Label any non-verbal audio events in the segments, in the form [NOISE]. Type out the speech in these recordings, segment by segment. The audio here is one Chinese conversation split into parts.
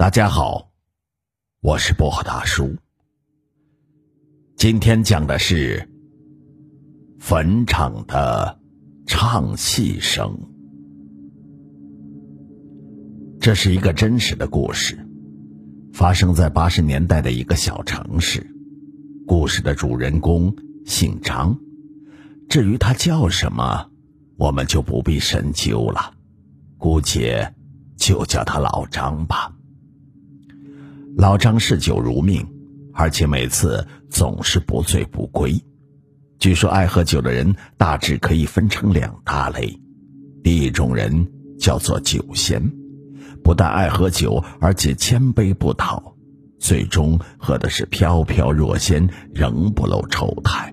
大家好，我是薄荷大叔。今天讲的是坟场的唱戏声。这是一个真实的故事，发生在八十年代的一个小城市。故事的主人公姓张，至于他叫什么，我们就不必深究了，姑且就叫他老张吧。老张嗜酒如命，而且每次总是不醉不归。据说爱喝酒的人大致可以分成两大类：第一种人叫做酒仙，不但爱喝酒，而且千杯不倒，最终喝的是飘飘若仙，仍不露丑态；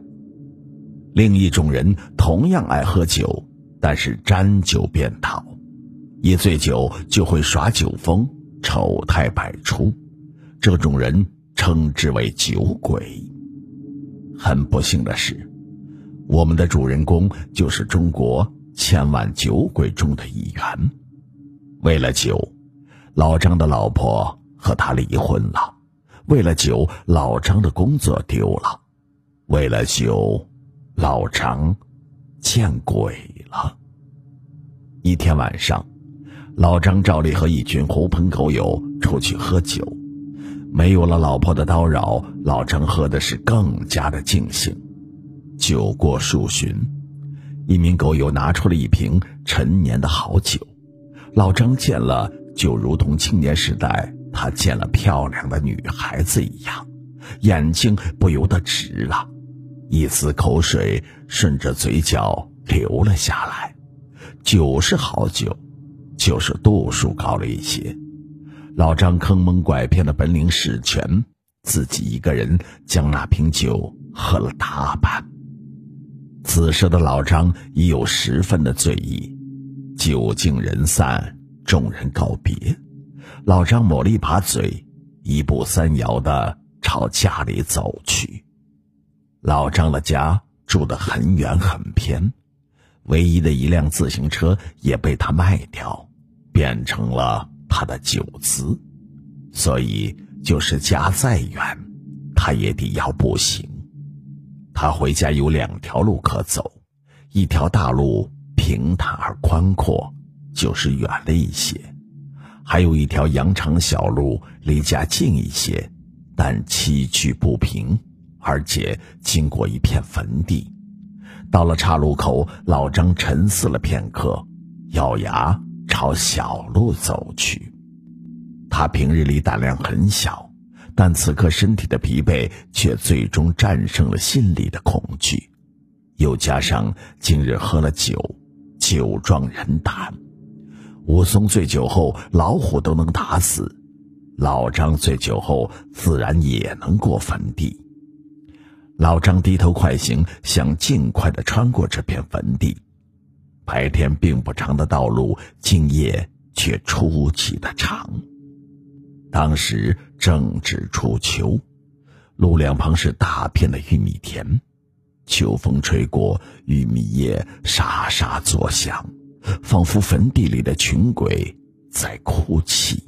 另一种人同样爱喝酒，但是沾酒便倒，一醉酒就会耍酒疯，丑态百出。这种人称之为酒鬼。很不幸的是，我们的主人公就是中国千万酒鬼中的一员。为了酒，老张的老婆和他离婚了；为了酒，老张的工作丢了；为了酒，老张见鬼了。一天晚上，老张照例和一群狐朋狗友出去喝酒。没有了老婆的叨扰，老张喝的是更加的尽兴。酒过数巡，一名狗友拿出了一瓶陈年的好酒，老张见了就如同青年时代他见了漂亮的女孩子一样，眼睛不由得直了，一丝口水顺着嘴角流了下来。酒是好酒，就是度数高了一些。老张坑蒙拐骗的本领使全，自己一个人将那瓶酒喝了大半。此时的老张已有十分的醉意，酒尽人散，众人告别，老张抹了一把嘴，一步三摇的朝家里走去。老张的家住得很远很偏，唯一的一辆自行车也被他卖掉，变成了。他的酒资，所以就是家再远，他也得要步行。他回家有两条路可走，一条大路平坦而宽阔，就是远了一些；还有一条羊肠小路，离家近一些，但崎岖不平，而且经过一片坟地。到了岔路口，老张沉思了片刻，咬牙。朝小路走去。他平日里胆量很小，但此刻身体的疲惫却最终战胜了心里的恐惧。又加上今日喝了酒，酒壮人胆。武松醉酒后，老虎都能打死；老张醉酒后，自然也能过坟地。老张低头快行，想尽快的穿过这片坟地。白天并不长的道路，今夜却出奇的长。当时正值初秋，路两旁是大片的玉米田，秋风吹过，玉米叶沙沙作响，仿佛坟地里的群鬼在哭泣。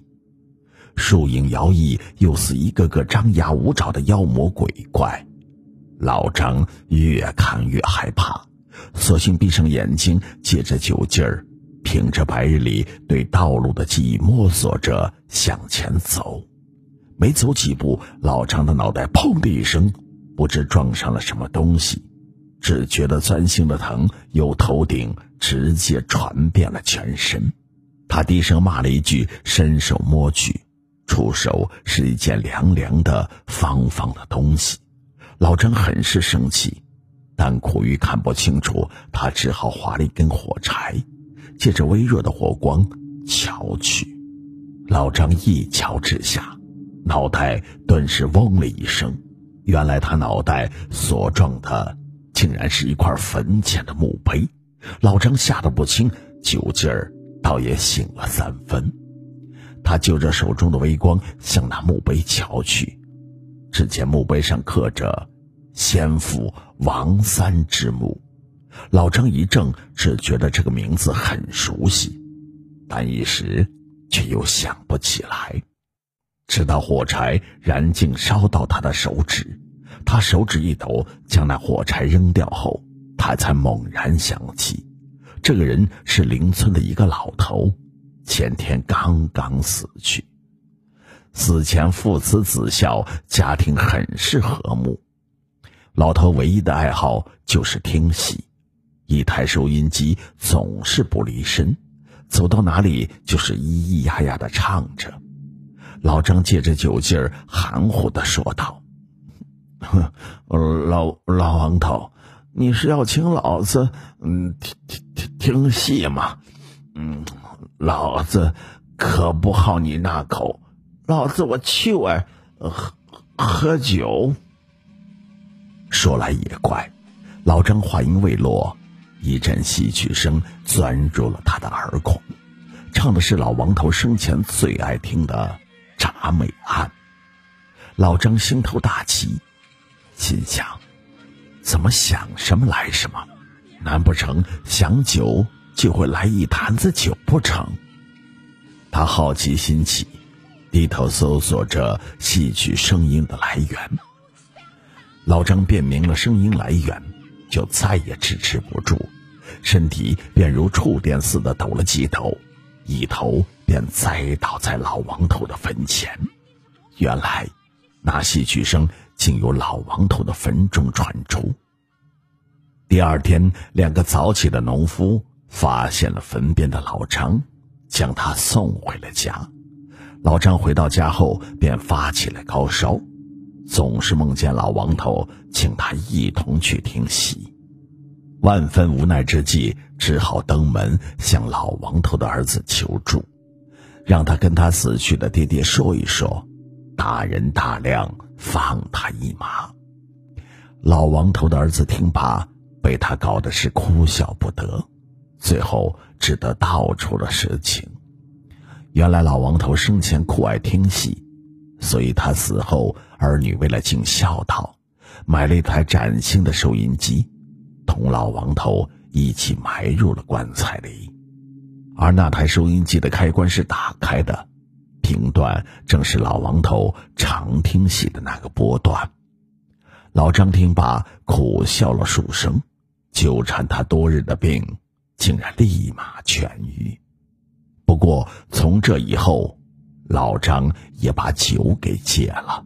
树影摇曳，又似一个个张牙舞爪的妖魔鬼怪。老张越看越害怕。索性闭上眼睛，借着酒劲儿，凭着白日里对道路的记忆，摸索着向前走。没走几步，老张的脑袋“砰”的一声，不知撞上了什么东西，只觉得钻心的疼，由头顶直接传遍了全身。他低声骂了一句，伸手摸去，出手是一件凉凉的、方方的东西。老张很是生气。但苦于看不清楚，他只好划了一根火柴，借着微弱的火光瞧去。老张一瞧之下，脑袋顿时嗡了一声。原来他脑袋所撞的，竟然是一块坟前的墓碑。老张吓得不轻，酒劲儿倒也醒了三分。他就着手中的微光向那墓碑瞧去，只见墓碑上刻着。先父王三之墓，老张一怔，只觉得这个名字很熟悉，但一时却又想不起来。直到火柴燃尽烧到他的手指，他手指一抖，将那火柴扔掉后，他才猛然想起，这个人是邻村的一个老头，前天刚刚死去，死前父慈子孝，家庭很是和睦。老头唯一的爱好就是听戏，一台收音机总是不离身，走到哪里就是咿咿呀呀的唱着。老张借着酒劲儿，含糊的说道：“ [LAUGHS] 老老王头，你是要请老子嗯听听听听戏吗？嗯，老子可不好你那口，老子我就爱喝喝酒。”说来也怪，老张话音未落，一阵戏曲声钻入了他的耳孔，唱的是老王头生前最爱听的。铡美案，老张心头大急，心想：怎么想什么来什么？难不成想酒就会来一坛子酒不成？他好奇心起，低头搜索着戏曲声音的来源。老张辨明了声音来源，就再也支持不住，身体便如触电似的抖了几抖。一头便栽倒在老王头的坟前。原来，那戏曲声竟由老王头的坟中传出。第二天，两个早起的农夫发现了坟边的老张，将他送回了家。老张回到家后便发起了高烧，总是梦见老王头请他一同去听戏。万分无奈之际，只好登门向老王头的儿子求助，让他跟他死去的爹爹说一说，大人大量，放他一马。老王头的儿子听罢，被他搞得是哭笑不得，最后只得道出了实情。原来老王头生前酷爱听戏，所以他死后，儿女为了尽孝道，买了一台崭新的收音机。同老王头一起埋入了棺材里，而那台收音机的开关是打开的，频段正是老王头常听戏的那个波段。老张听罢，苦笑了数声，纠缠他多日的病竟然立马痊愈。不过从这以后，老张也把酒给戒了。